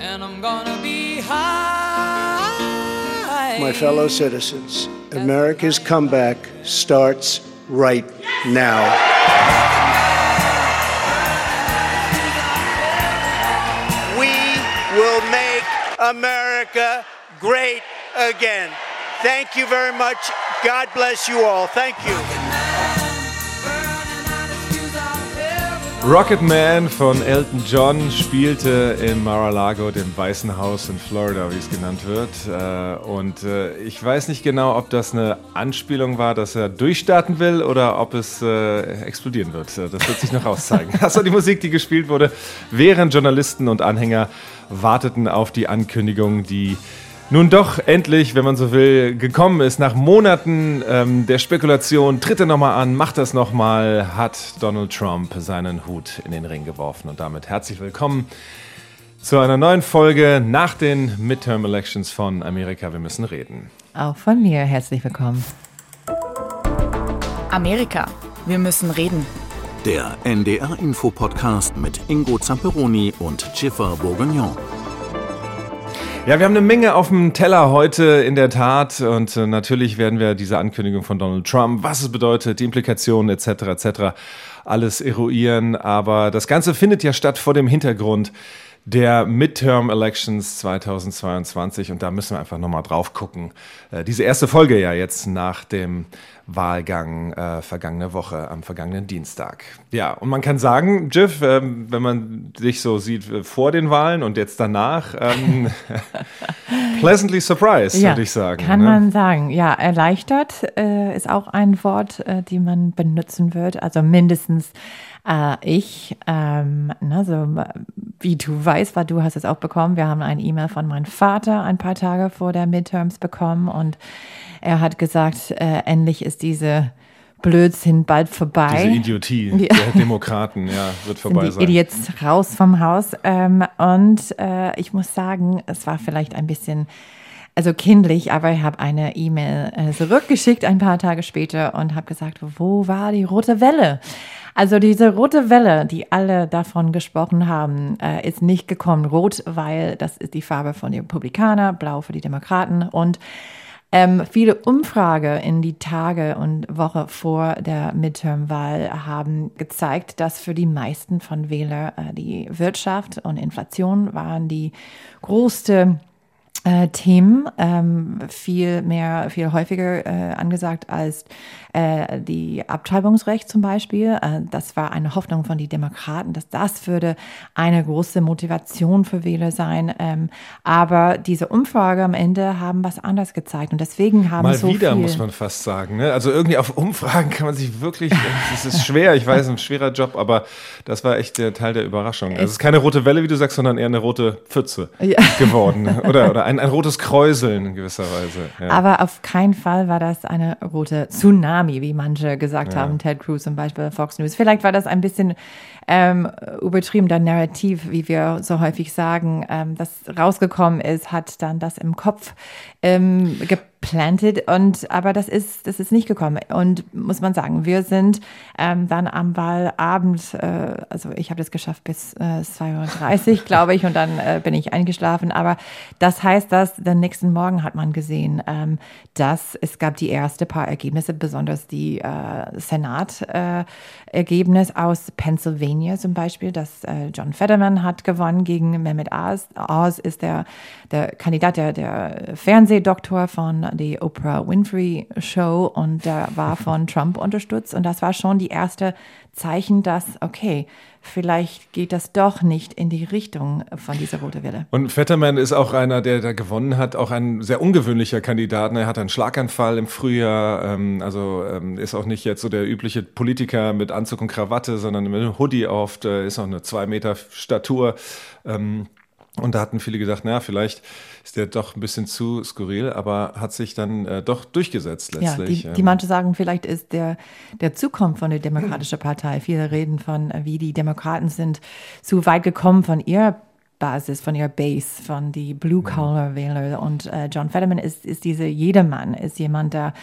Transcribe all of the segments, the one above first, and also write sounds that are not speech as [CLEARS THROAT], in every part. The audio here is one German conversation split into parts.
and I'm gonna be high. My fellow citizens, America's comeback starts right now. We will make America great again. Thank you very much. God bless you all. Thank you. Rocket Man von Elton John spielte in Mar-a-Lago, dem Weißen Haus in Florida, wie es genannt wird. Äh, und äh, ich weiß nicht genau, ob das eine Anspielung war, dass er durchstarten will oder ob es äh, explodieren wird. Das wird sich noch auszeigen. Das [LAUGHS] war die Musik, die gespielt wurde, während Journalisten und Anhänger warteten auf die Ankündigung, die nun doch endlich, wenn man so will, gekommen ist. Nach Monaten ähm, der Spekulation, tritt er nochmal an, macht das nochmal, hat Donald Trump seinen Hut in den Ring geworfen. Und damit herzlich willkommen zu einer neuen Folge nach den Midterm Elections von Amerika. Wir müssen reden. Auch von mir herzlich willkommen. Amerika. Wir müssen reden. Der NDR-Info-Podcast mit Ingo Zamperoni und Schiffer Bourguignon. Ja, wir haben eine Menge auf dem Teller heute in der Tat und äh, natürlich werden wir diese Ankündigung von Donald Trump, was es bedeutet, die Implikationen etc. etc. alles eruieren. Aber das Ganze findet ja statt vor dem Hintergrund der Midterm Elections 2022 und da müssen wir einfach nochmal drauf gucken. Äh, diese erste Folge ja jetzt nach dem Wahlgang äh, vergangene Woche, am vergangenen Dienstag. Ja, und man kann sagen, Jiff, äh, wenn man dich so sieht äh, vor den Wahlen und jetzt danach, ähm, [LAUGHS] pleasantly surprised, ja, würde ich sagen. Kann ne? man sagen. Ja, erleichtert äh, ist auch ein Wort, äh, die man benutzen wird. Also mindestens äh, ich, ähm, ne, so, wie du weißt, weil du hast es auch bekommen, wir haben ein E-Mail von meinem Vater ein paar Tage vor der Midterms bekommen und er hat gesagt, äh, endlich ist diese Blödsinn bald vorbei. Diese Idiotie ja. der Demokraten, ja, wird vorbei die sein. Idiots raus vom Haus. Ähm, und äh, ich muss sagen, es war vielleicht ein bisschen also kindlich, aber ich habe eine E-Mail äh, zurückgeschickt ein paar Tage später und habe gesagt, wo war die rote Welle? Also diese rote Welle, die alle davon gesprochen haben, äh, ist nicht gekommen. Rot, weil das ist die Farbe von den Republikanern, blau für die Demokraten und ähm, viele Umfrage in die Tage und Woche vor der Midterm-Wahl haben gezeigt, dass für die meisten von Wählern äh, die Wirtschaft und Inflation waren die größte äh, Themen ähm, viel mehr, viel häufiger äh, angesagt als äh, die Abtreibungsrecht zum Beispiel. Äh, das war eine Hoffnung von den Demokraten, dass das würde eine große Motivation für Wähler sein. Ähm, aber diese Umfrage am Ende haben was anderes gezeigt und deswegen haben Mal so wieder viel muss man fast sagen. Ne? Also irgendwie auf Umfragen kann man sich wirklich, es ist schwer, ich weiß, ein schwerer Job, aber das war echt der Teil der Überraschung. Also es ist keine rote Welle, wie du sagst, sondern eher eine rote Pfütze ja. geworden oder, oder ein, ein rotes Kräuseln in gewisser Weise. Ja. Aber auf keinen Fall war das eine rote Tsunami, wie manche gesagt ja. haben, Ted Cruz zum Beispiel, Fox News. Vielleicht war das ein bisschen ähm, übertrieben, der Narrativ, wie wir so häufig sagen, ähm, das rausgekommen ist, hat dann das im Kopf ähm, geplantet und aber das ist das ist nicht gekommen. Und muss man sagen wir sind ähm, dann am Wahlabend äh, also ich habe das geschafft bis äh, 2.30 Uhr [LAUGHS] glaube ich und dann äh, bin ich eingeschlafen. Aber das heißt dass den nächsten Morgen hat man gesehen ähm, dass es gab die erste paar Ergebnisse besonders die äh, Senat äh, Ergebnis aus Pennsylvania zum Beispiel dass äh, John Fetterman hat gewonnen gegen Mehmet Oz. Oz ist der der Kandidat der der Fernseh Fernsehdoktor von der Oprah Winfrey Show und der war von Trump unterstützt. Und das war schon die erste Zeichen, dass, okay, vielleicht geht das doch nicht in die Richtung von dieser rote Welle. Und Fetterman ist auch einer, der da gewonnen hat, auch ein sehr ungewöhnlicher Kandidat. Er hat einen Schlaganfall im Frühjahr, ähm, also ähm, ist auch nicht jetzt so der übliche Politiker mit Anzug und Krawatte, sondern mit einem Hoodie oft, äh, ist auch eine zwei Meter Statur. Ähm, und da hatten viele gedacht, naja, vielleicht ist der doch ein bisschen zu skurril, aber hat sich dann äh, doch durchgesetzt letztlich. Ja, die, die manche sagen, vielleicht ist der, der Zukunft von der Demokratischen Partei. Viele reden von, äh, wie die Demokraten sind zu weit gekommen von ihrer Basis, von ihrer Base, von die Blue-Collar-Wähler. Und äh, John Fetterman ist, ist diese Jedermann, ist jemand, der,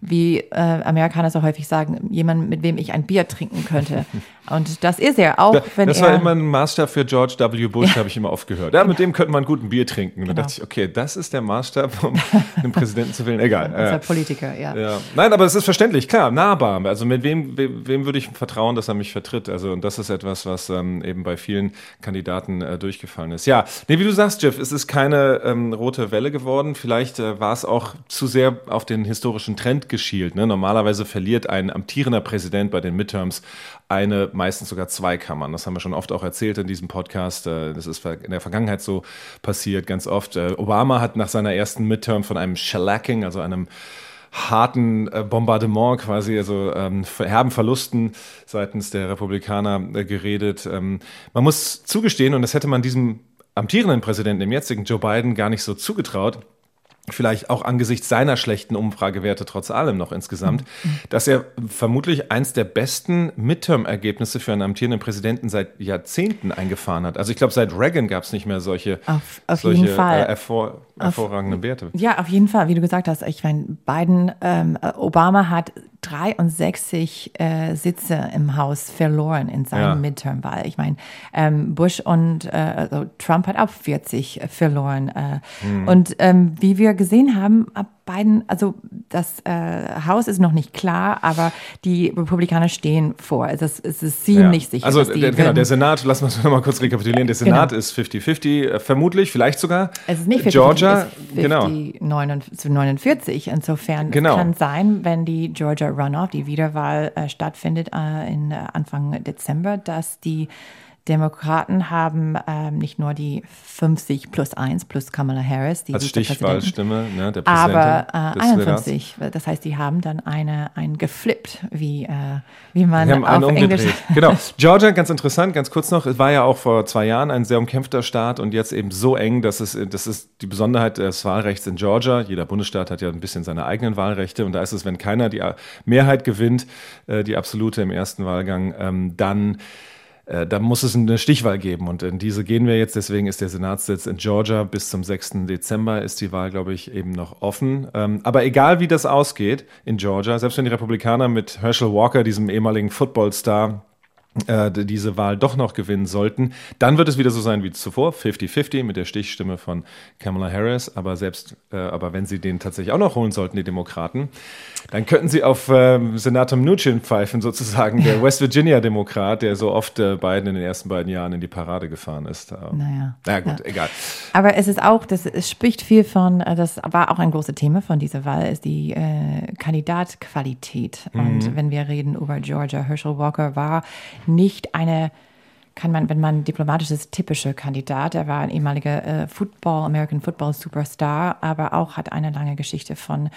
wie äh, Amerikaner so häufig sagen, jemand, mit wem ich ein Bier trinken könnte. [LAUGHS] Und das ist er auch, wenn das er... War immer ein Maßstab für George W. Bush, habe ich immer oft gehört. Ja, mit dem könnte man gut ein Bier trinken. Und genau. da dachte ich, okay, das ist der Maßstab, um einen Präsidenten zu wählen. Egal. [LAUGHS] Das ist Politiker, ja. ja. Nein, aber es ist verständlich, klar, nahbar. Also mit wem, wem, wem würde ich vertrauen, dass er mich vertritt? Also und das ist etwas, was ähm, eben bei vielen Kandidaten äh, durchgefallen ist. Ja, nee, wie du sagst, Jeff, es ist keine ähm, rote Welle geworden. Vielleicht äh, war es auch zu sehr auf den historischen Trend geschielt. Ne? Normalerweise verliert ein amtierender Präsident bei den Midterms eine, meistens sogar zwei Kammern. Das haben wir schon oft auch erzählt in diesem Podcast. Äh, das ist in der Vergangenheit so passiert, ganz oft. Äh, Obama hat nach seiner ersten Midterm von einem Shellacking, also einem harten äh, Bombardement quasi, also ähm, herben Verlusten seitens der Republikaner äh, geredet. Ähm, man muss zugestehen, und das hätte man diesem amtierenden Präsidenten, dem jetzigen Joe Biden, gar nicht so zugetraut, vielleicht auch angesichts seiner schlechten Umfragewerte trotz allem noch insgesamt, mhm. dass er vermutlich eins der besten Midterm-Ergebnisse für einen amtierenden Präsidenten seit Jahrzehnten eingefahren hat. Also ich glaube, seit Reagan gab es nicht mehr solche, auf, auf solche jeden Fall. Äh, hervor, hervorragenden auf, Werte. Ja, auf jeden Fall, wie du gesagt hast. Ich meine, Biden, ähm, Obama hat 63 äh, Sitze im Haus verloren in seinem ja. Midterm-Wahl. Ich meine, ähm, Bush und äh, also Trump hat auch 40 verloren. Äh, mhm. Und ähm, wie wir gesehen haben, ab beiden, also das äh, Haus ist noch nicht klar, aber die Republikaner stehen vor. Es ist, es ist ziemlich ja. sicher. Also der, genau, der Senat, lassen wir es nochmal kurz rekapitulieren, der Senat genau. ist 50-50, äh, vermutlich, vielleicht sogar. Es ist nicht 50 Georgia, es ist 50, genau. 49, zu 49. Insofern genau. kann sein, wenn die Georgia Runoff, die Wiederwahl äh, stattfindet äh, in äh, Anfang Dezember, dass die Demokraten haben ähm, nicht nur die 50 plus 1 plus Kamala Harris, die als Stichwahlstimme ne, der Präsidentin aber äh, 51. Senats. Das heißt, die haben dann eine ein geflippt, wie, äh, wie man haben auf Englisch. [LAUGHS] genau. Georgia, ganz interessant, ganz kurz noch, es war ja auch vor zwei Jahren ein sehr umkämpfter Staat und jetzt eben so eng, dass es das ist die Besonderheit des Wahlrechts in Georgia. Jeder Bundesstaat hat ja ein bisschen seine eigenen Wahlrechte und da ist es, wenn keiner die Mehrheit gewinnt, äh, die absolute im ersten Wahlgang, ähm, dann da muss es eine Stichwahl geben und in diese gehen wir jetzt. Deswegen ist der Senatssitz in Georgia bis zum 6. Dezember ist die Wahl, glaube ich, eben noch offen. Ähm, aber egal wie das ausgeht in Georgia, selbst wenn die Republikaner mit Herschel Walker, diesem ehemaligen Footballstar, äh, diese Wahl doch noch gewinnen sollten, dann wird es wieder so sein wie zuvor, 50-50 mit der Stichstimme von Kamala Harris. Aber selbst, äh, aber wenn sie den tatsächlich auch noch holen sollten, die Demokraten, dann könnten sie auf ähm, Senator Mnuchin pfeifen, sozusagen der [LAUGHS] West Virginia-Demokrat, der so oft äh, Biden in den ersten beiden Jahren in die Parade gefahren ist. Ähm, naja. Na gut, ja. egal. Aber es ist auch, das es spricht viel von, äh, das war auch ein großes Thema von dieser Wahl, ist die äh, Kandidatqualität. Mhm. Und wenn wir reden über Georgia, Herschel Walker war nicht eine kann man, wenn man diplomatisch ist, typische Kandidat. Er war ein ehemaliger äh, Football, American Football Superstar, aber auch hat eine lange Geschichte von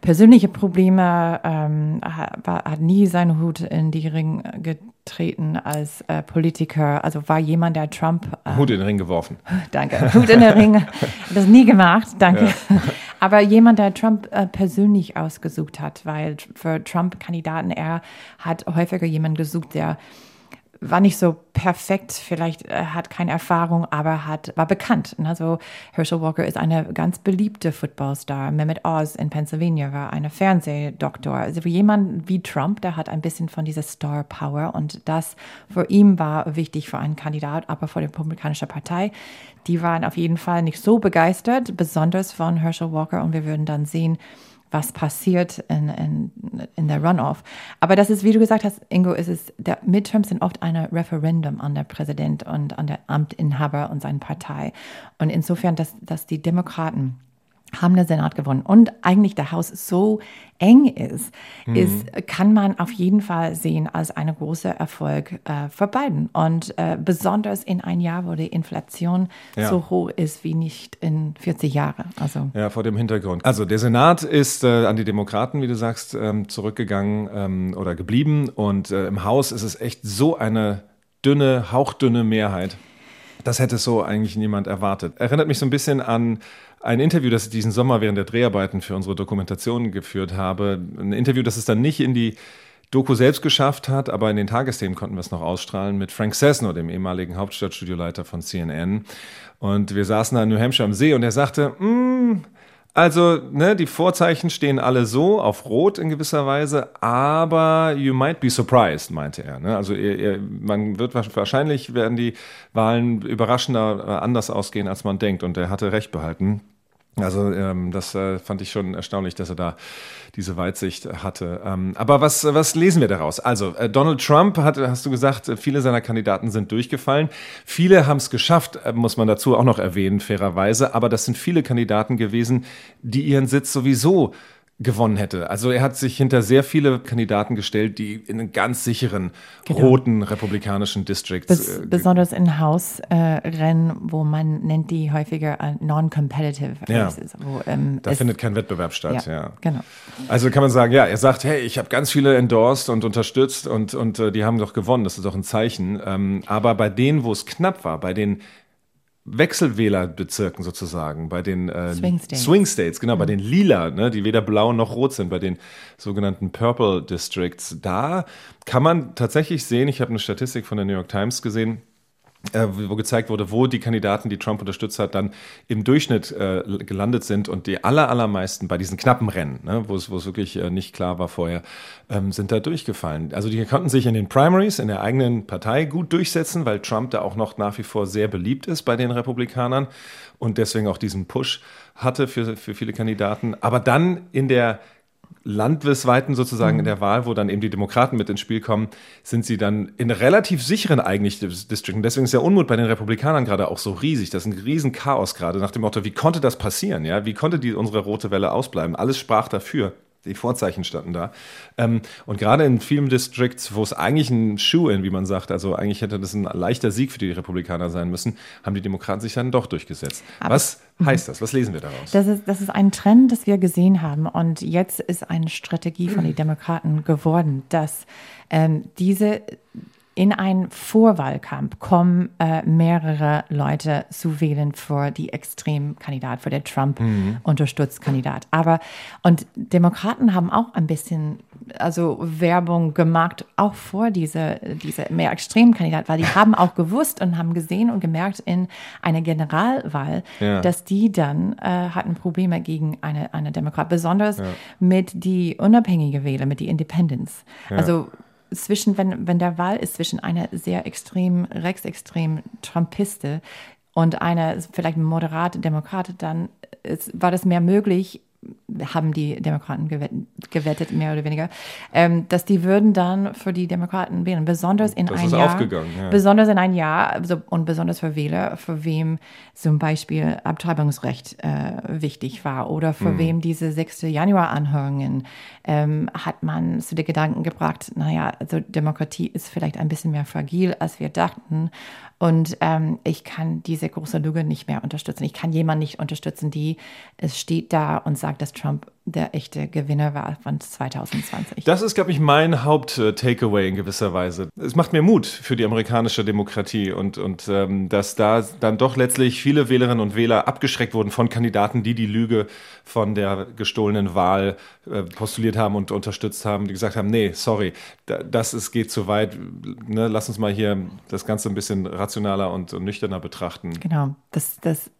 persönliche Probleme, ähm, hat, hat, nie seinen Hut in die Ring getreten als äh, Politiker. Also war jemand, der Trump. Äh, Hut in den Ring geworfen. Danke. Hut in den Ring. [LAUGHS] Hat das nie gemacht. Danke. Ja. Aber jemand, der Trump äh, persönlich ausgesucht hat, weil für Trump-Kandidaten er hat häufiger jemanden gesucht, der war nicht so perfekt, vielleicht äh, hat keine Erfahrung, aber hat, war bekannt. Also Herschel Walker ist eine ganz beliebte Footballstar. Mehmet Oz in Pennsylvania war eine Fernsehdoktor. Also jemand wie Trump, der hat ein bisschen von dieser Star Power und das für ihn war wichtig für einen Kandidat, aber für die Republikanische Partei. Die waren auf jeden Fall nicht so begeistert, besonders von Herschel Walker und wir würden dann sehen, was passiert in, in, in der Runoff. Aber das ist, wie du gesagt hast, Ingo, ist es, der Midterms sind oft ein Referendum an der Präsident und an der Amtinhaber und seine Partei. Und insofern, dass, dass die Demokraten haben den Senat gewonnen und eigentlich der Haus so eng ist, mhm. ist kann man auf jeden Fall sehen als eine große Erfolg äh, für Biden. Und äh, besonders in ein Jahr, wo die Inflation ja. so hoch ist wie nicht in 40 Jahren. Also. Ja, vor dem Hintergrund. Also der Senat ist äh, an die Demokraten, wie du sagst, ähm, zurückgegangen ähm, oder geblieben. Und äh, im Haus ist es echt so eine dünne, hauchdünne Mehrheit. Das hätte so eigentlich niemand erwartet. Erinnert mich so ein bisschen an ein Interview, das ich diesen Sommer während der Dreharbeiten für unsere Dokumentation geführt habe. Ein Interview, das es dann nicht in die Doku selbst geschafft hat, aber in den Tagesthemen konnten wir es noch ausstrahlen mit Frank Cessno, dem ehemaligen Hauptstadtstudioleiter von CNN. Und wir saßen da in New Hampshire am See und er sagte, mm, also, ne, die Vorzeichen stehen alle so auf Rot in gewisser Weise, aber you might be surprised, meinte er. Ne? Also ihr, ihr, man wird wahrscheinlich werden die Wahlen überraschender äh, anders ausgehen, als man denkt. Und er hatte recht behalten. Also ähm, das äh, fand ich schon erstaunlich, dass er da diese Weitsicht hatte. Ähm, aber was, was lesen wir daraus? Also äh, Donald Trump hat, hast du gesagt, viele seiner Kandidaten sind durchgefallen. Viele haben es geschafft, äh, muss man dazu auch noch erwähnen, fairerweise. Aber das sind viele Kandidaten gewesen, die ihren Sitz sowieso gewonnen hätte. Also er hat sich hinter sehr viele Kandidaten gestellt, die in einen ganz sicheren genau. roten republikanischen Districts. Bes äh, besonders in Hausrennen, äh, wo man nennt die häufiger äh, non-competitive ja. Wo, ähm, da findet kein Wettbewerb statt. Ja, ja, genau. Also kann man sagen, ja, er sagt, hey, ich habe ganz viele endorsed und unterstützt und, und äh, die haben doch gewonnen. Das ist doch ein Zeichen. Ähm, aber bei denen, wo es knapp war, bei den Wechselwählerbezirken sozusagen, bei den äh, Swing, States. Swing States, genau, mhm. bei den Lila, ne, die weder blau noch rot sind, bei den sogenannten Purple Districts, da kann man tatsächlich sehen, ich habe eine Statistik von der New York Times gesehen, wo gezeigt wurde, wo die Kandidaten, die Trump unterstützt hat, dann im Durchschnitt äh, gelandet sind und die aller, allermeisten bei diesen knappen Rennen, ne, wo es wo es wirklich äh, nicht klar war vorher, ähm, sind da durchgefallen. Also die konnten sich in den Primaries in der eigenen Partei gut durchsetzen, weil Trump da auch noch nach wie vor sehr beliebt ist bei den Republikanern und deswegen auch diesen Push hatte für, für viele Kandidaten. Aber dann in der landesweiten sozusagen mhm. in der Wahl, wo dann eben die Demokraten mit ins Spiel kommen, sind sie dann in relativ sicheren eigentlich Districten. Deswegen ist der Unmut bei den Republikanern gerade auch so riesig. Das ist ein Riesenchaos gerade nach dem Motto, wie konnte das passieren? Ja, wie konnte die, unsere rote Welle ausbleiben? Alles sprach dafür die Vorzeichen standen da. Ähm, und gerade in vielen Districts, wo es eigentlich ein Shoe-in, wie man sagt, also eigentlich hätte das ein leichter Sieg für die Republikaner sein müssen, haben die Demokraten sich dann doch durchgesetzt. Aber, Was mhm. heißt das? Was lesen wir daraus? Das ist, das ist ein Trend, das wir gesehen haben. Und jetzt ist eine Strategie von den [CLEARS THROAT] Demokraten geworden, dass ähm, diese in einen Vorwahlkampf kommen äh, mehrere Leute zu wählen für die Extremkandidat, für den Trump mhm. Aber und Demokraten haben auch ein bisschen also Werbung gemacht, auch vor diese, diese mehr Extremkandidat, weil die [LAUGHS] haben auch gewusst und haben gesehen und gemerkt in einer Generalwahl, ja. dass die dann äh, hatten Probleme gegen eine, eine Demokrat, besonders ja. mit die unabhängige Wähler, mit die Independents. Ja. Also zwischen, wenn, wenn der Wahl ist zwischen einer sehr extrem, rechtsextrem Trumpiste und einer vielleicht moderate Demokrat, dann ist, war das mehr möglich, haben die Demokraten gewettet, mehr oder weniger, ähm, dass die würden dann für die Demokraten wählen, besonders in das ein Jahr, ja. besonders in ein Jahr also, und besonders für Wähler, für wem zum Beispiel Abtreibungsrecht äh, wichtig war oder für mhm. wem diese 6. Januar-Anhörungen ähm, hat man zu den Gedanken gebracht, naja, also Demokratie ist vielleicht ein bisschen mehr fragil, als wir dachten und ähm, ich kann diese große Lüge nicht mehr unterstützen. Ich kann jemanden nicht unterstützen, die es steht da und sagt, dass Trump der echte Gewinner war von 2020. Das ist, glaube ich, mein Haupt-Takeaway in gewisser Weise. Es macht mir Mut für die amerikanische Demokratie und, und ähm, dass da dann doch letztlich viele Wählerinnen und Wähler abgeschreckt wurden von Kandidaten, die die Lüge von der gestohlenen Wahl äh, postuliert haben und unterstützt haben, die gesagt haben, nee, sorry, das ist, geht zu weit, ne, lass uns mal hier das Ganze ein bisschen rationaler und, und nüchterner betrachten. Genau, das, das,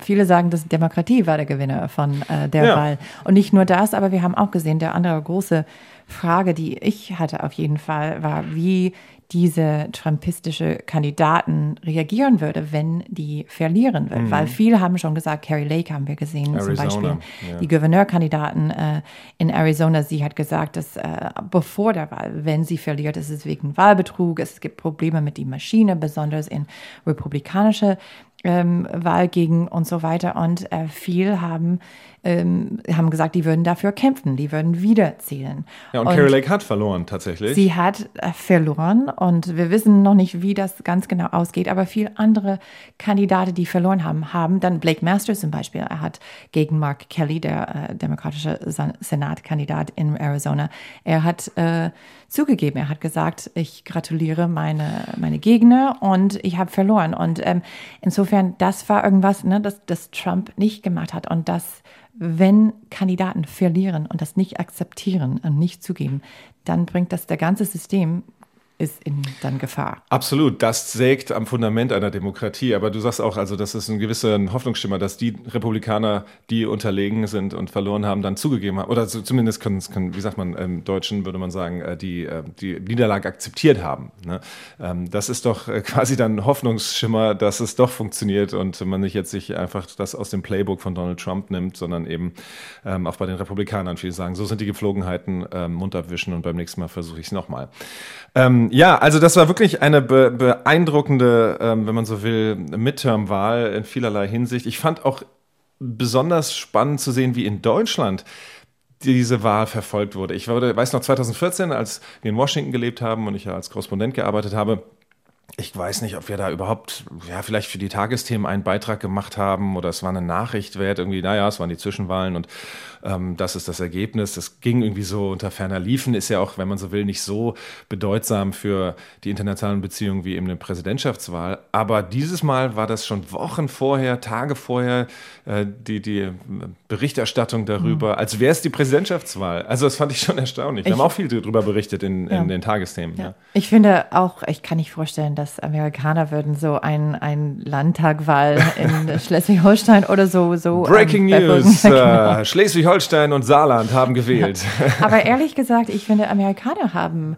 viele sagen, dass Demokratie war der Gewinner von äh, der ja. Wahl und nicht nicht nur das, aber wir haben auch gesehen, der andere große Frage, die ich hatte auf jeden Fall, war, wie diese trumpistische Kandidaten reagieren würde, wenn die verlieren würden. Mhm. Weil viele haben schon gesagt, Carrie Lake haben wir gesehen, Arizona, zum Beispiel ja. die Gouverneurkandidaten äh, in Arizona. Sie hat gesagt, dass äh, bevor der Wahl, wenn sie verliert, ist es wegen Wahlbetrug, es gibt Probleme mit der Maschine, besonders in republikanische ähm, Wahlgegend und so weiter. Und äh, viel haben ähm, haben gesagt, die würden dafür kämpfen, die würden wiederzählen. Ja, und, und Carrie Lake hat verloren tatsächlich. Sie hat äh, verloren und wir wissen noch nicht, wie das ganz genau ausgeht, aber viele andere Kandidaten, die verloren haben, haben dann Blake Masters zum Beispiel, er hat gegen Mark Kelly, der äh, demokratische Senatkandidat in Arizona, er hat äh, zugegeben, er hat gesagt, ich gratuliere meine, meine Gegner und ich habe verloren. Und ähm, insofern, das war irgendwas, ne, das, das Trump nicht gemacht hat und das wenn Kandidaten verlieren und das nicht akzeptieren und nicht zugeben, dann bringt das der ganze System ist in dann Gefahr. Absolut, das sägt am Fundament einer Demokratie. Aber du sagst auch, also das ist ein gewisser Hoffnungsschimmer, dass die Republikaner, die unterlegen sind und verloren haben, dann zugegeben haben, oder zumindest können, können wie sagt man im Deutschen, würde man sagen, äh, die, äh, die Niederlage akzeptiert haben. Ne? Ähm, das ist doch äh, quasi dann Hoffnungsschimmer, dass es doch funktioniert und man nicht jetzt sich einfach das aus dem Playbook von Donald Trump nimmt, sondern eben ähm, auch bei den Republikanern viele sagen, so sind die Geflogenheiten, ähm, Mund abwischen und beim nächsten Mal versuche ich es nochmal. Ähm, ja, also das war wirklich eine be beeindruckende, ähm, wenn man so will, Midterm-Wahl in vielerlei Hinsicht. Ich fand auch besonders spannend zu sehen, wie in Deutschland diese Wahl verfolgt wurde. Ich wurde, weiß noch 2014, als wir in Washington gelebt haben und ich ja als Korrespondent gearbeitet habe, ich weiß nicht, ob wir da überhaupt, ja, vielleicht für die Tagesthemen einen Beitrag gemacht haben oder es war eine Nachricht wert, irgendwie, naja, es waren die Zwischenwahlen und ähm, das ist das Ergebnis. Das ging irgendwie so unter ferner Liefen, ist ja auch, wenn man so will, nicht so bedeutsam für die internationalen Beziehungen wie eben eine Präsidentschaftswahl. Aber dieses Mal war das schon Wochen vorher, Tage vorher, äh, die, die Berichterstattung darüber, mhm. als wäre es die Präsidentschaftswahl. Also das fand ich schon erstaunlich. Wir haben auch viel darüber berichtet in, ja. in den Tagesthemen. Ja. Ja. Ich finde auch, ich kann nicht vorstellen, dass Amerikaner würden so ein, ein Landtagwahl in [LAUGHS] Schleswig-Holstein oder so. so Breaking ähm, News, [LAUGHS] äh, Schleswig-Holstein Schleswig-Holstein und Saarland haben gewählt. [LAUGHS] Aber ehrlich gesagt, ich finde, Amerikaner haben,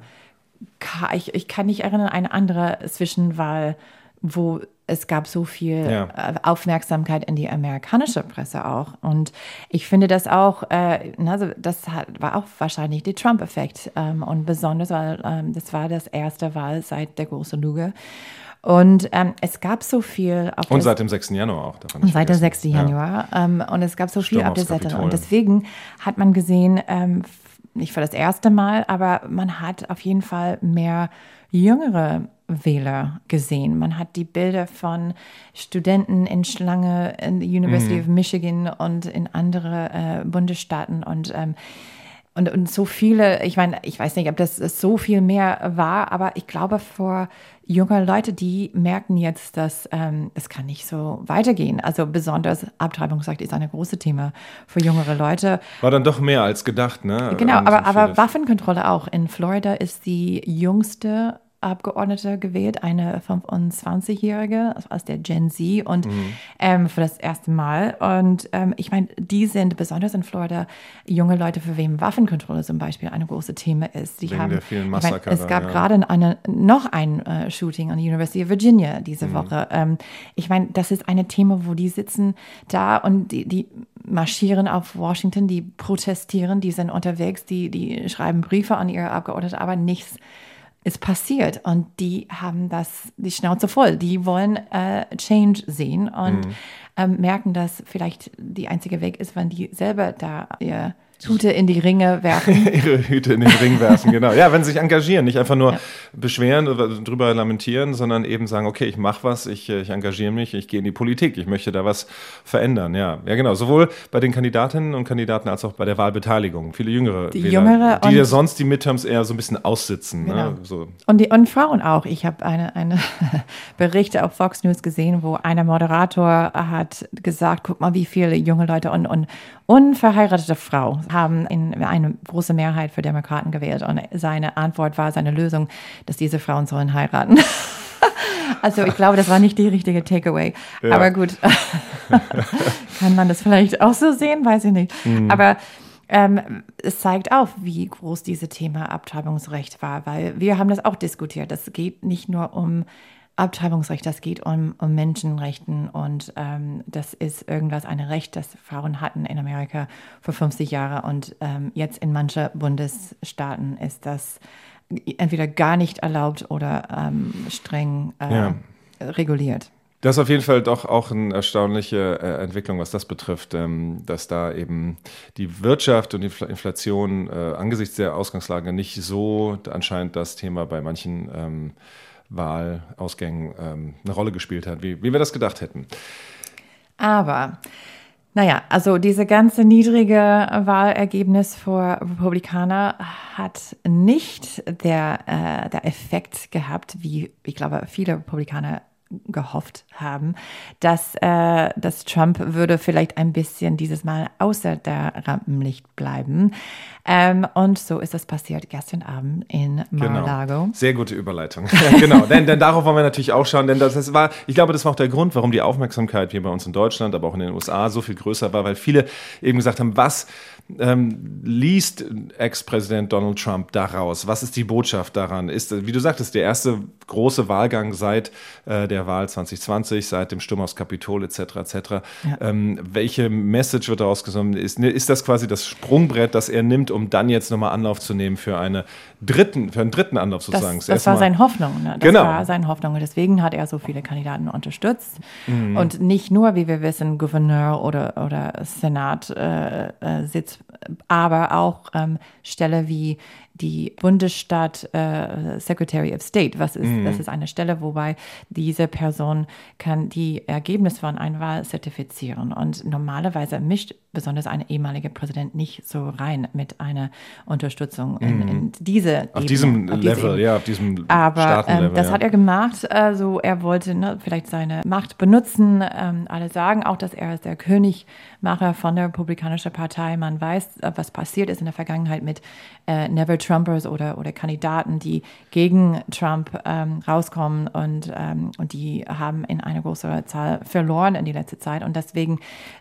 ich, ich kann nicht erinnern, eine andere Zwischenwahl, wo es gab so viel ja. Äh, Aufmerksamkeit in die amerikanische Presse auch. Und ich finde das auch, äh, also das hat, war auch wahrscheinlich der Trump-Effekt. Ähm, und besonders, weil ähm, das war das erste Wahl seit der großen Lüge. Und ähm, es gab so viel auf Und seit dem 6. Januar auch. Und seit dem 6. Januar. Ja. Ähm, und es gab so Sturm viel auf der Seite. Und deswegen hat man gesehen, ähm, nicht für das erste Mal, aber man hat auf jeden Fall mehr jüngere Wähler gesehen. Man hat die Bilder von Studenten in Schlange in der University mhm. of Michigan und in andere äh, Bundesstaaten und ähm, und, und so viele, ich meine, ich weiß nicht, ob das so viel mehr war, aber ich glaube, vor junge Leute, die merken jetzt, dass ähm, es kann nicht so weitergehen. Also besonders Abtreibungsakt ist ein großes Thema für jüngere Leute. War dann doch mehr als gedacht, ne? Genau, aber, aber Waffenkontrolle auch. In Florida ist die jüngste Abgeordnete gewählt, eine 25-Jährige aus der Gen Z und mhm. ähm, für das erste Mal. Und ähm, ich meine, die sind besonders in Florida junge Leute, für wem Waffenkontrolle zum Beispiel eine große Thema ist. Die Wegen haben, der vielen Massaker. Ich mein, es gab ja. gerade eine, noch ein äh, Shooting an der University of Virginia diese mhm. Woche. Ähm, ich meine, das ist ein Thema, wo die sitzen da und die, die marschieren auf Washington, die protestieren, die sind unterwegs, die, die schreiben Briefe an ihre Abgeordnete, aber nichts ist passiert und die haben das die Schnauze voll. Die wollen äh, Change sehen und mhm. ähm, merken, dass vielleicht die einzige Weg ist, wenn die selber da ihr Hüte in die Ringe werfen. [LAUGHS] Ihre Hüte in den Ring werfen, genau. Ja, wenn sie sich engagieren, nicht einfach nur ja. beschweren oder drüber lamentieren, sondern eben sagen, okay, ich mache was, ich, ich engagiere mich, ich gehe in die Politik, ich möchte da was verändern. Ja, ja genau. Sowohl bei den Kandidatinnen und Kandidaten als auch bei der Wahlbeteiligung. Viele jüngere die Wähler, jüngere die ja sonst die Midterms eher so ein bisschen aussitzen. Ne? Genau. Ne? So. Und, die, und Frauen auch. Ich habe eine, eine [LAUGHS] Berichte auf Fox News gesehen, wo einer Moderator hat gesagt, guck mal, wie viele junge Leute und, und unverheiratete Frau haben in eine große Mehrheit für Demokraten gewählt. Und seine Antwort war, seine Lösung, dass diese Frauen sollen heiraten. [LAUGHS] Also ich glaube, das war nicht die richtige Takeaway. Ja. Aber gut, [LAUGHS] kann man das vielleicht auch so sehen, weiß ich nicht. Mhm. Aber ähm, es zeigt auch, wie groß dieses Thema Abtreibungsrecht war, weil wir haben das auch diskutiert. Das geht nicht nur um Abtreibungsrecht, das geht um, um Menschenrechten und ähm, das ist irgendwas, ein Recht, das Frauen hatten in Amerika vor 50 Jahren und ähm, jetzt in manchen Bundesstaaten ist das entweder gar nicht erlaubt oder ähm, streng äh, ja. reguliert. Das ist auf jeden Fall doch auch eine erstaunliche äh, Entwicklung, was das betrifft, ähm, dass da eben die Wirtschaft und die Inflation äh, angesichts der Ausgangslage nicht so anscheinend das Thema bei manchen ähm, Wahlausgängen ähm, eine Rolle gespielt hat, wie, wie wir das gedacht hätten. Aber naja, also diese ganze niedrige Wahlergebnis für Republikaner hat nicht der, äh, der Effekt gehabt, wie ich glaube viele Republikaner gehofft haben, dass, äh, dass Trump würde vielleicht ein bisschen dieses Mal außer der Rampenlicht bleiben. Ähm, und so ist das passiert gestern Abend in Mar-a-Lago. Genau. Sehr gute Überleitung. [LAUGHS] genau, denn, denn darauf wollen wir natürlich auch schauen, denn das, das war, ich glaube, das war auch der Grund, warum die Aufmerksamkeit hier bei uns in Deutschland, aber auch in den USA so viel größer war, weil viele eben gesagt haben, was ähm, liest Ex-Präsident Donald Trump daraus? Was ist die Botschaft daran? Ist, wie du sagtest, der erste große Wahlgang seit äh, der Wahl 2020, seit dem Sturm aufs Kapitol etc. etc. Ja. Ähm, welche Message wird daraus genommen? Ist, ist das quasi das Sprungbrett, das er nimmt, um dann jetzt nochmal Anlauf zu nehmen für, eine dritten, für einen dritten Anlauf sozusagen? Das, das war seine Hoffnung. Ne? Das genau. war seine Hoffnung. Und deswegen hat er so viele Kandidaten unterstützt. Mhm. Und nicht nur, wie wir wissen, Gouverneur oder, oder Senat äh, äh, aber auch ähm, Stelle wie die Bundesstaat äh, Secretary of State. Was ist, mhm. Das ist eine Stelle, wobei diese Person kann die Ergebnisse von einer Wahl zertifizieren. Und normalerweise mischt besonders ein ehemaliger Präsident nicht so rein mit einer Unterstützung in, mhm. in diese Auf Ebene, diesem auf Level, diese ja, auf diesem Aber ähm, das ja. hat er gemacht. Also er wollte ne, vielleicht seine Macht benutzen. Ähm, alle sagen auch, dass er ist der Königmacher von der Republikanischen Partei. Man weiß, äh, was passiert ist in der Vergangenheit mit äh, Never Trumpers oder, oder Kandidaten, die gegen Trump ähm, rauskommen und, ähm, und die haben in einer größeren Zahl verloren in die letzte Zeit. Und deswegen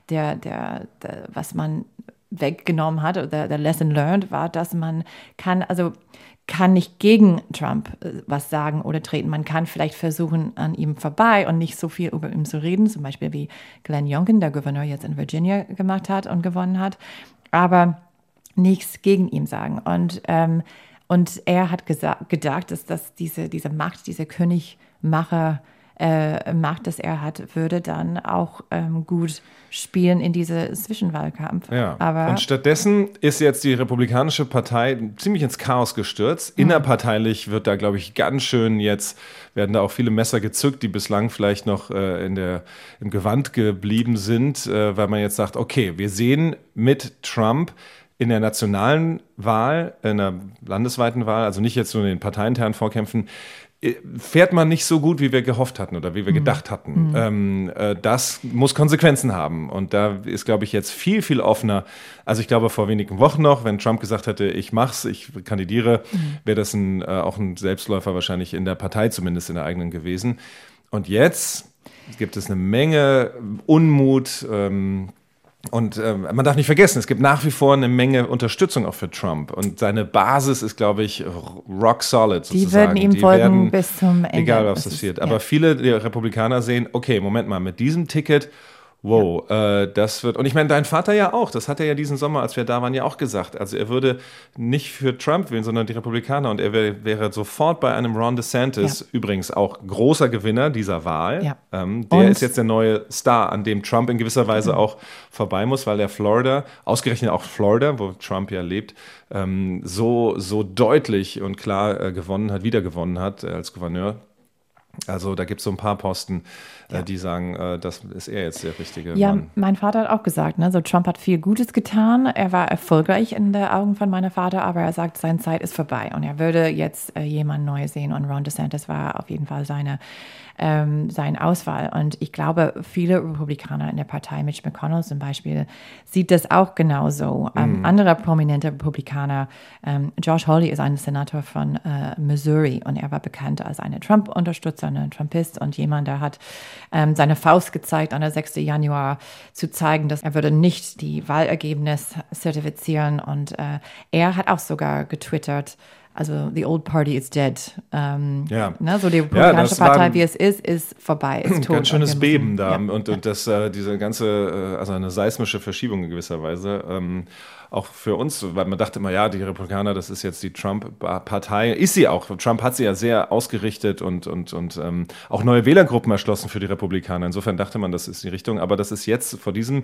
der, der, der was man weggenommen hat, oder der Lesson learned, war, dass man kann, also kann nicht gegen Trump äh, was sagen oder treten. Man kann vielleicht versuchen, an ihm vorbei und nicht so viel über ihn zu reden, zum Beispiel wie Glenn Youngkin, der Gouverneur jetzt in Virginia gemacht hat und gewonnen hat. Aber nichts gegen ihn sagen. Und, ähm, und er hat gedacht, dass, dass diese, diese Macht, diese Königmacher, äh, Macht, das er hat, würde dann auch ähm, gut spielen in diese Zwischenwahlkampf. Ja. Aber und stattdessen ist jetzt die Republikanische Partei ziemlich ins Chaos gestürzt. Mhm. Innerparteilich wird da, glaube ich, ganz schön jetzt, werden da auch viele Messer gezückt, die bislang vielleicht noch äh, in der, im Gewand geblieben sind, äh, weil man jetzt sagt, okay, wir sehen mit Trump, in der nationalen Wahl, in der landesweiten Wahl, also nicht jetzt nur in den parteiinternen Vorkämpfen, fährt man nicht so gut, wie wir gehofft hatten oder wie wir mhm. gedacht hatten. Mhm. Ähm, äh, das muss Konsequenzen haben. Und da ist, glaube ich, jetzt viel, viel offener. Also ich glaube, vor wenigen Wochen noch, wenn Trump gesagt hätte, ich mach's, ich kandidiere, mhm. wäre das ein, äh, auch ein Selbstläufer wahrscheinlich in der Partei, zumindest in der eigenen gewesen. Und jetzt gibt es eine Menge Unmut, ähm, und äh, man darf nicht vergessen, es gibt nach wie vor eine Menge Unterstützung auch für Trump. Und seine Basis ist, glaube ich, rock solid sozusagen. Die würden ihm die folgen werden, bis zum Ende. Egal, was passiert. Aber ja. viele der Republikaner sehen, okay, Moment mal, mit diesem Ticket Wow, ja. äh, das wird. Und ich meine, dein Vater ja auch. Das hat er ja diesen Sommer, als wir da waren, ja auch gesagt. Also er würde nicht für Trump wählen, sondern die Republikaner. Und er wär, wäre sofort bei einem Ron DeSantis, ja. übrigens auch großer Gewinner dieser Wahl. Ja. Ähm, der und? ist jetzt der neue Star, an dem Trump in gewisser Weise mhm. auch vorbei muss, weil der Florida, ausgerechnet auch Florida, wo Trump ja lebt, ähm, so, so deutlich und klar äh, gewonnen hat, wieder gewonnen hat äh, als Gouverneur. Also da gibt es so ein paar Posten ja. die sagen, äh, das ist er jetzt der richtige ja, Mann. mein Vater hat auch gesagt, ne, so Trump hat viel Gutes getan. Er war erfolgreich in den Augen von meinem Vater, aber er sagt, seine Zeit ist vorbei und er würde jetzt äh, jemanden neu sehen. Und Ron DeSantis war auf jeden Fall seine ähm, seine Auswahl. Und ich glaube, viele Republikaner in der Partei, Mitch McConnell zum Beispiel, sieht das auch genauso. Ähm, mm. Andere prominente Republikaner, ähm, Josh Hawley ist ein Senator von äh, Missouri und er war bekannt als eine Trump-Unterstützer, ein Trumpist und jemand, der hat ähm, seine Faust gezeigt an der 6. Januar zu zeigen, dass er würde nicht die Wahlergebnis zertifizieren und äh, er hat auch sogar getwittert, also the old party is dead. Ähm, ja. Ne, so die Republikanische ja, Partei, wie es ist, ist vorbei, ist [CLEARS THROAT] tot. Ganz schönes Beben da ja. und, und das, äh, diese ganze, äh, also eine seismische Verschiebung in gewisser Weise. Ähm, auch für uns, weil man dachte immer, ja, die Republikaner, das ist jetzt die Trump-Partei. Ist sie auch. Trump hat sie ja sehr ausgerichtet und, und, und ähm, auch neue Wählergruppen erschlossen für die Republikaner. Insofern dachte man, das ist die Richtung. Aber das ist jetzt vor diesem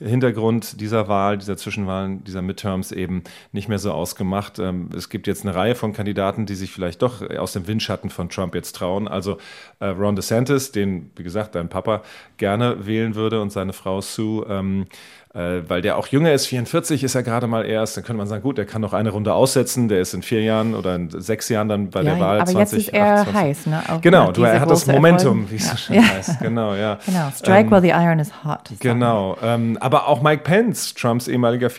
Hintergrund dieser Wahl, dieser Zwischenwahlen, dieser Midterms eben nicht mehr so ausgemacht. Ähm, es gibt jetzt eine Reihe von Kandidaten, die sich vielleicht doch aus dem Windschatten von Trump jetzt trauen. Also äh, Ron DeSantis, den, wie gesagt, dein Papa gerne wählen würde und seine Frau Sue. Ähm, äh, weil der auch jünger ist, 44 ist er gerade mal erst, dann könnte man sagen, gut, der kann noch eine Runde aussetzen, der ist in vier Jahren oder in sechs Jahren dann bei Ja, der Wahl aber 20, jetzt ist er 28. heiß, ne? Auch Genau, du, er hat das Momentum, Erfolg. wie es so Ja. schön Ja. heißt. Genau, ja. [LAUGHS] Genau, strike while the iron is hot. Genau, ähm, aber auch Mike Pence, Trumps ehemaliger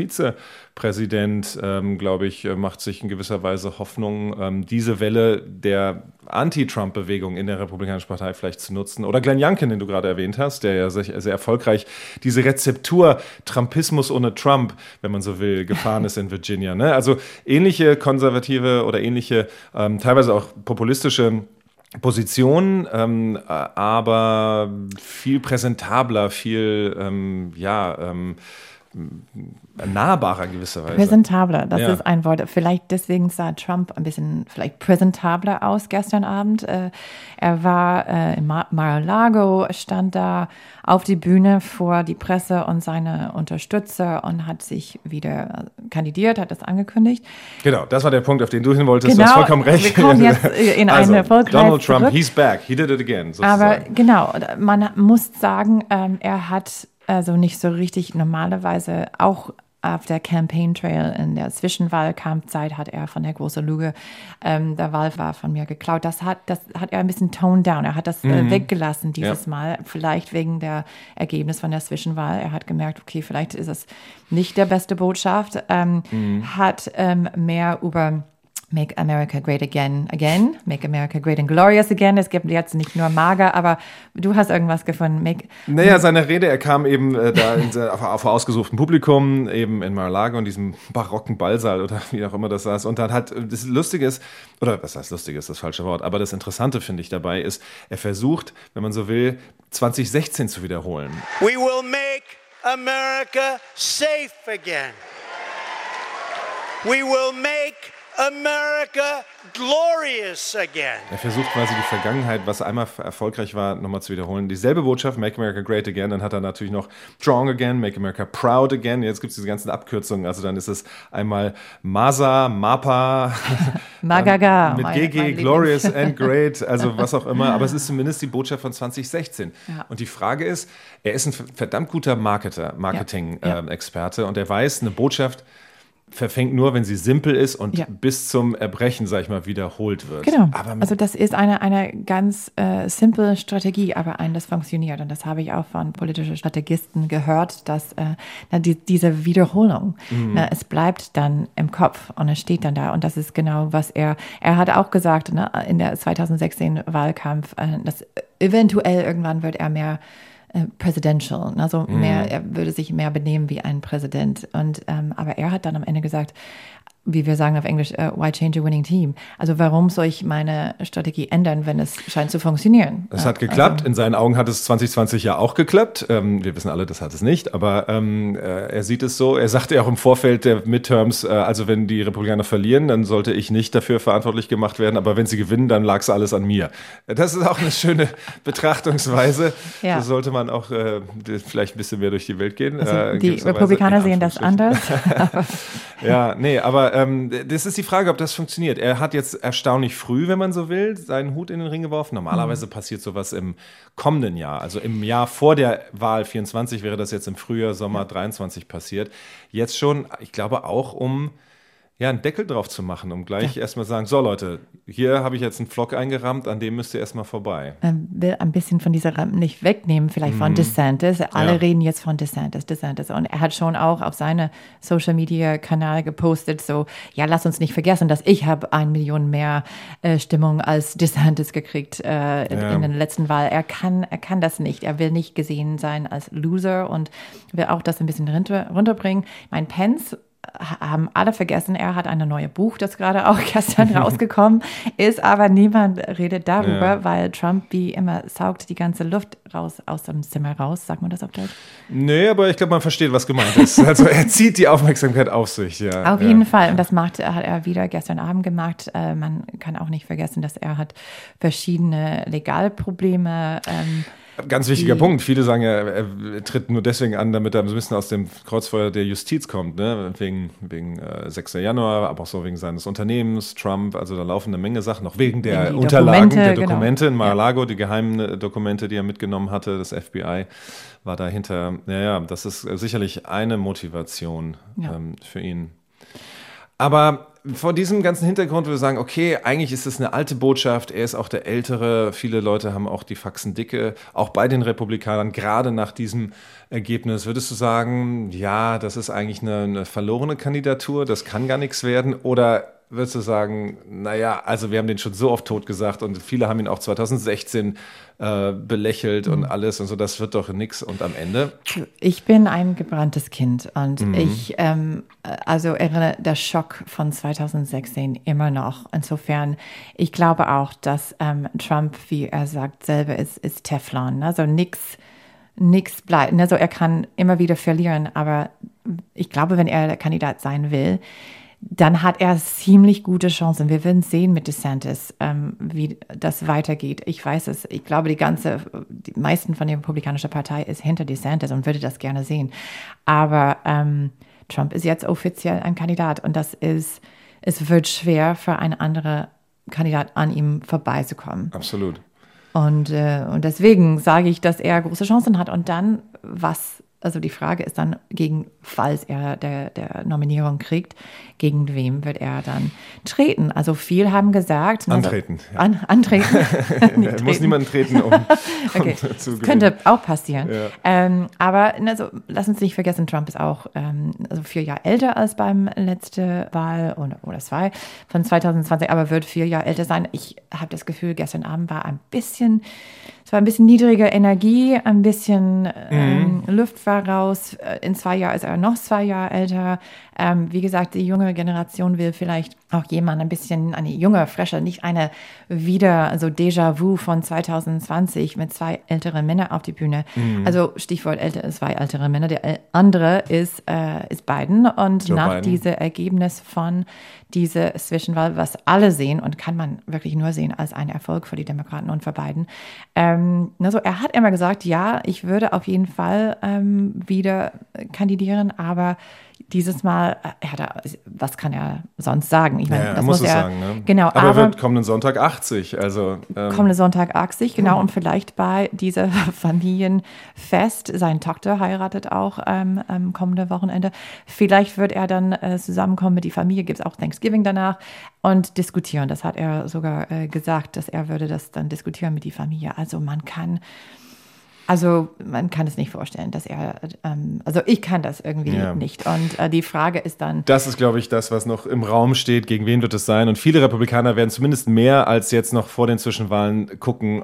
Vizepräsident, ähm, glaube ich, äh, macht sich in gewisser Weise Hoffnung, ähm, diese Welle der Anti-Trump-Bewegung in der Republikanischen Partei vielleicht zu nutzen. Oder Glenn Youngkin, den du gerade erwähnt hast, der ja sehr, sehr erfolgreich diese Rezeptur Trumpismus ohne Trump, wenn man so will, gefahren ist in Virginia. Ne? Also ähnliche konservative oder ähnliche, ähm, teilweise auch populistische Position, ähm, äh, aber viel präsentabler, viel ähm, ja, ähm, nahbarer in gewisser Weise. Präsentabler, das Ja. ist ein Wort. Vielleicht deswegen sah Trump ein bisschen vielleicht präsentabler aus gestern Abend. Äh, er war äh, in Mar- Mar-a-Lago, stand da auf die Bühne vor die Presse und seine Unterstützer und hat sich wieder kandidiert, hat das angekündigt. Genau, das war der Punkt, auf den du hin wolltest. Du Genau, hast vollkommen recht. wir kommen jetzt [LAUGHS] in also, eine Volkreis Donald Trump, zurück. he's back. He did it again. Sozusagen. Aber genau, man muss sagen, ähm, er hat also nicht so richtig normalerweise auch auf der Campaign Trail in der Zwischenwahlkampfzeit hat er von der großen Lüge, ähm, der Wahl war von mir geklaut. Das hat, das hat er ein bisschen toned down. Er hat das äh, weggelassen dieses Ja. Mal, vielleicht wegen der Ergebnis von der Zwischenwahl. Er hat gemerkt, okay, vielleicht ist es nicht der beste Botschaft. Ähm, Hat ähm, mehr über Make America Great Again, again, Make America Great and Glorious Again. Es gibt jetzt nicht nur Mager, aber du hast irgendwas gefunden. Make, Naja, seine Rede, er kam eben äh, da in, auf [LAUGHS] ausgesuchten Publikum, eben in Mar-a-Lago, in diesem barocken Ballsaal oder wie auch immer das saß. Und dann hat, äh, das Lustige ist, oder was heißt lustig ist das falsche Wort, aber das Interessante finde ich dabei ist, er versucht, wenn man so will, 2016 zu wiederholen. We will make America safe again. We will make America glorious again. Er versucht quasi die Vergangenheit, was einmal erfolgreich war, nochmal zu wiederholen. Dieselbe Botschaft, Make America Great Again, dann hat er natürlich noch Strong Again, Make America Proud Again. Jetzt gibt es diese ganzen Abkürzungen, also dann ist es einmal Masa, Mapa, [LAUGHS] Magaga. mit mein- GG, mein Glorious Lieblings- [LAUGHS] and Great, also was auch immer. Aber es ist zumindest die Botschaft von 2016. Ja. Und die Frage ist, er ist ein verdammt guter Marketer, Marketing-Experte und er weiß, eine Botschaft verfängt nur, wenn sie simpel ist und Ja. bis zum Erbrechen, sag ich mal, wiederholt wird. Genau. Also das ist eine, eine ganz äh, simple Strategie, aber eine, das funktioniert. Und das habe ich auch von politischen Strategisten gehört, dass äh, na, die, diese Wiederholung, na, es bleibt dann im Kopf und es steht dann da. Und das ist genau, was er, er hat auch gesagt ne, in der 2016 Wahlkampf, äh, dass eventuell irgendwann wird er mehr äh, presidential, also mehr, er würde sich mehr benehmen wie ein Präsident. Und ähm, aber er hat dann am Ende gesagt, wie wir sagen auf Englisch, äh, why change a winning team? Also warum soll ich meine Strategie ändern, wenn es scheint zu funktionieren? Es hat geklappt. In seinen Augen hat es 2020 ja auch geklappt. Ähm, wir wissen alle, das hat es nicht. Aber ähm, äh, er sieht es so. Er sagte ja auch im Vorfeld der Midterms, äh, also wenn die Republikaner verlieren, dann sollte ich nicht dafür verantwortlich gemacht werden. Aber wenn sie gewinnen, dann lag es alles an mir. Das ist auch eine schöne [LAUGHS] Betrachtungsweise. Ja. So sollte man auch äh, vielleicht ein bisschen mehr durch die Welt gehen. Also äh, die Republikaner sehen das anders. [LAUGHS] Ja, nee, aber ähm, das ist die Frage, ob das funktioniert. Er hat jetzt erstaunlich früh, wenn man so will, seinen Hut in den Ring geworfen. Normalerweise Mhm. passiert sowas im kommenden Jahr. Also im Jahr vor der Wahl 24 wäre das jetzt im Frühjahr, Sommer 23 passiert. Jetzt schon, ich glaube auch um ja, einen Deckel drauf zu machen, um gleich erstmal sagen, so Leute, hier habe ich jetzt einen Flock eingerammt, an dem müsst ihr erstmal vorbei. Ähm, will ein bisschen von dieser Rampen nicht wegnehmen, vielleicht von DeSantis. Alle Ja. reden jetzt von DeSantis, DeSantis. Und er hat schon auch auf seine Social Media Kanal gepostet, so, ja, lass uns nicht vergessen, dass ich habe ein Million mehr äh, Stimmung als DeSantis gekriegt äh, in, Ja. in der letzten Wahl. Er kann, er kann das nicht. Er will nicht gesehen sein als Loser und will auch das ein bisschen runter, runterbringen. Mein Pence haben alle vergessen, er hat ein neues Buch, das gerade auch [LAUGHS] gestern rausgekommen ist, aber niemand redet darüber, Ja. weil Trump wie immer saugt die ganze Luft raus aus dem Zimmer raus, sagt man das auf Deutsch? Nee, aber ich glaube, man versteht, was gemeint ist. [LAUGHS] Also er zieht die Aufmerksamkeit auf sich, ja. Auf ja. jeden Fall. Und das macht, hat er wieder gestern Abend gemacht. Äh, man kann auch nicht vergessen, dass er hat verschiedene Legalprobleme. Ähm, Ganz wichtiger Punkt. Viele sagen ja, er tritt nur deswegen an, damit er ein bisschen aus dem Kreuzfeuer der Justiz kommt, ne? wegen, wegen äh, 6. Januar, aber auch so wegen seines Unternehmens, Trump, also da laufen eine Menge Sachen, noch wegen der die Unterlagen, der Dokumente, Dokumente genau. in Mar-a-Lago, die geheimen äh, Dokumente, die er mitgenommen hatte, das FBI war dahinter. Ja, ja, das ist sicherlich eine Motivation Ja. ähm, für ihn. Aber vor diesem ganzen Hintergrund würde ich sagen, okay, eigentlich ist es eine alte Botschaft, er ist auch der Ältere, viele Leute haben auch die Faxen dicke, auch bei den Republikanern, gerade nach diesem Ergebnis. Würdest du sagen, ja, das ist eigentlich eine, eine verlorene Kandidatur, das kann gar nichts werden? Oder würdest du sagen, naja, also wir haben den schon so oft tot gesagt und viele haben ihn auch 2016 äh, belächelt und alles und so, das wird doch nix und am Ende Ich bin ein gebranntes Kind und Mhm. ich ähm, also erinnere der Schock von 2016 immer noch. Insofern, ich glaube auch, dass ähm, Trump, wie er sagt, selber ist, ist Teflon. Also nix, nix bleibt. Also er kann immer wieder verlieren, aber ich glaube, wenn er der Kandidat sein will, dann hat er ziemlich gute Chancen. Wir werden sehen mit DeSantis, ähm, wie das weitergeht. Ich weiß es. Ich glaube, die ganze, die meisten von der Republikanischen Partei ist hinter DeSantis und würde das gerne sehen. Aber ähm, Trump ist jetzt offiziell ein Kandidat und das ist, es wird schwer für einen anderen Kandidat an ihm vorbeizukommen. absolut. Und, äh, und deswegen sage ich, dass er große Chancen hat. Und dann, was, also die Frage ist dann, gegen, falls er der, der Nominierung kriegt, gegen wem wird er dann treten? Also viel haben gesagt. Antreten, So, ja. an, antreten. Er [LAUGHS] muss niemand treten, um, [LAUGHS] [LAUGHS] um Okay, zu gewinnen. könnte auch passieren. Ja. Ähm, aber also, lass uns nicht vergessen, Trump ist auch ähm, also vier Jahre älter als beim letzten Wahl oder, oder zwei von 2020, aber wird vier Jahre älter sein. Ich habe das Gefühl, gestern Abend war ein bisschen, es war ein bisschen niedrige Energie, ein bisschen ähm, Luft war raus. Äh, In zwei Jahren ist er noch zwei Jahre älter. Ähm, wie gesagt, die junge Generation will vielleicht auch jemand ein bisschen, eine junge, frische, nicht eine wieder so Déjà-vu von 2020 mit zwei älteren Männern auf die Bühne. Also Stichwort ältere, zwei ältere Männer. Der äl- andere ist, äh, ist Biden. Und Joe nach Biden. diesem Ergebnis von dieser Zwischenwahl, was alle sehen und kann man wirklich nur sehen als ein Erfolg für die Demokraten und für Biden. Ähm, also er hat immer gesagt, ja, ich würde auf jeden Fall ähm, wieder kandidieren, aber dieses Mal, äh, er hat, er- was kann er sonst sagen? Ich meine, Ja, er das muss muss es er, sagen. Ne? Genau, aber, er aber wird kommenden Sonntag 80. Also ähm, kommende Sonntag 80, genau, und vielleicht bei dieser [LAUGHS] Familienfest, seine Tochter heiratet auch ähm, ähm, kommende Wochenende, vielleicht wird er dann äh, zusammenkommen mit die Familie, gibt es auch Thanksgiving danach und diskutieren. Das hat er sogar äh, gesagt, dass er würde das dann diskutieren mit die Familie. Also man kann, also man kann es nicht vorstellen, dass er, ähm, also ich kann das irgendwie Ja. nicht. Und äh, die Frage ist dann, Das ist, glaube ich, das, was noch im Raum steht. Gegen wen wird es sein? Und viele Republikaner werden zumindest mehr als jetzt noch vor den Zwischenwahlen gucken.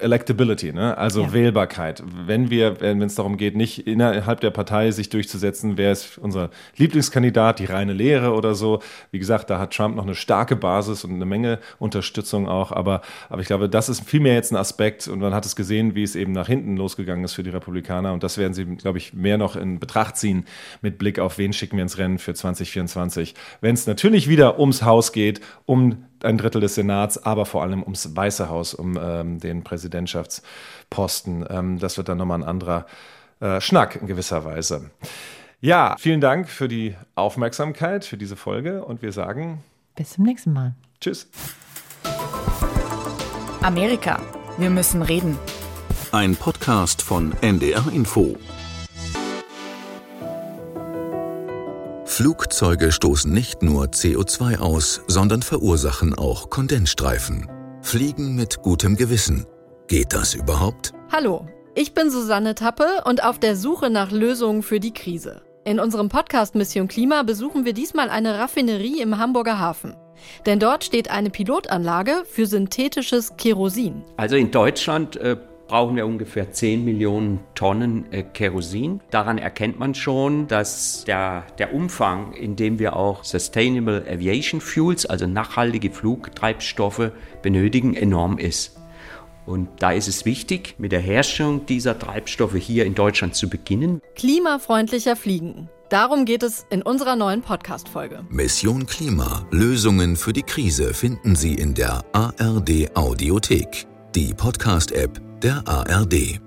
Electability, ne? also Ja. Wählbarkeit. Wenn wir, wenn es darum geht, nicht innerhalb der Partei sich durchzusetzen, wer ist unser Lieblingskandidat, die reine Lehre oder so. Wie gesagt, da hat Trump noch eine starke Basis und eine Menge Unterstützung auch. Aber, aber ich glaube, das ist vielmehr jetzt ein Aspekt. Und man hat es gesehen, wie es eben nach hinten losgegangen ist für die Republikaner. Und das werden sie, glaube ich, mehr noch in Betracht ziehen mit Blick auf, wen schicken wir ins Rennen für 2024. Wenn es natürlich wieder ums Haus geht, um ein Drittel des Senats, aber vor allem ums Weiße Haus, um ähm, den Präsidentschaftsposten. Ähm, das wird dann nochmal ein anderer äh, Schnack in gewisser Weise. Ja, vielen Dank für die Aufmerksamkeit für diese Folge und wir sagen bis zum nächsten Mal. Tschüss. Amerika. Wir müssen reden. Ein Podcast von NDR Info. Flugzeuge stoßen nicht nur CO2 aus, sondern verursachen auch Kondensstreifen. Fliegen mit gutem Gewissen. Geht das überhaupt? Hallo, ich bin Susanne Tappe und auf der Suche nach Lösungen für die Krise. In unserem Podcast Mission Klima besuchen wir diesmal eine Raffinerie im Hamburger Hafen. Denn dort steht eine Pilotanlage für synthetisches Kerosin. Also in Deutschland äh, brauchen wir ungefähr 10 Millionen Tonnen äh, Kerosin. Daran erkennt man schon, dass der, der Umfang, in dem wir auch Sustainable Aviation Fuels, also nachhaltige Flugtreibstoffe, benötigen, enorm ist. Und da ist es wichtig, mit der Herstellung dieser Treibstoffe hier in Deutschland zu beginnen. Klimafreundlicher Fliegen. Darum geht es in unserer neuen Podcast-Folge. Mission Klima. Lösungen für die Krise finden Sie in der ARD Audiothek, die Podcast-App der ARD.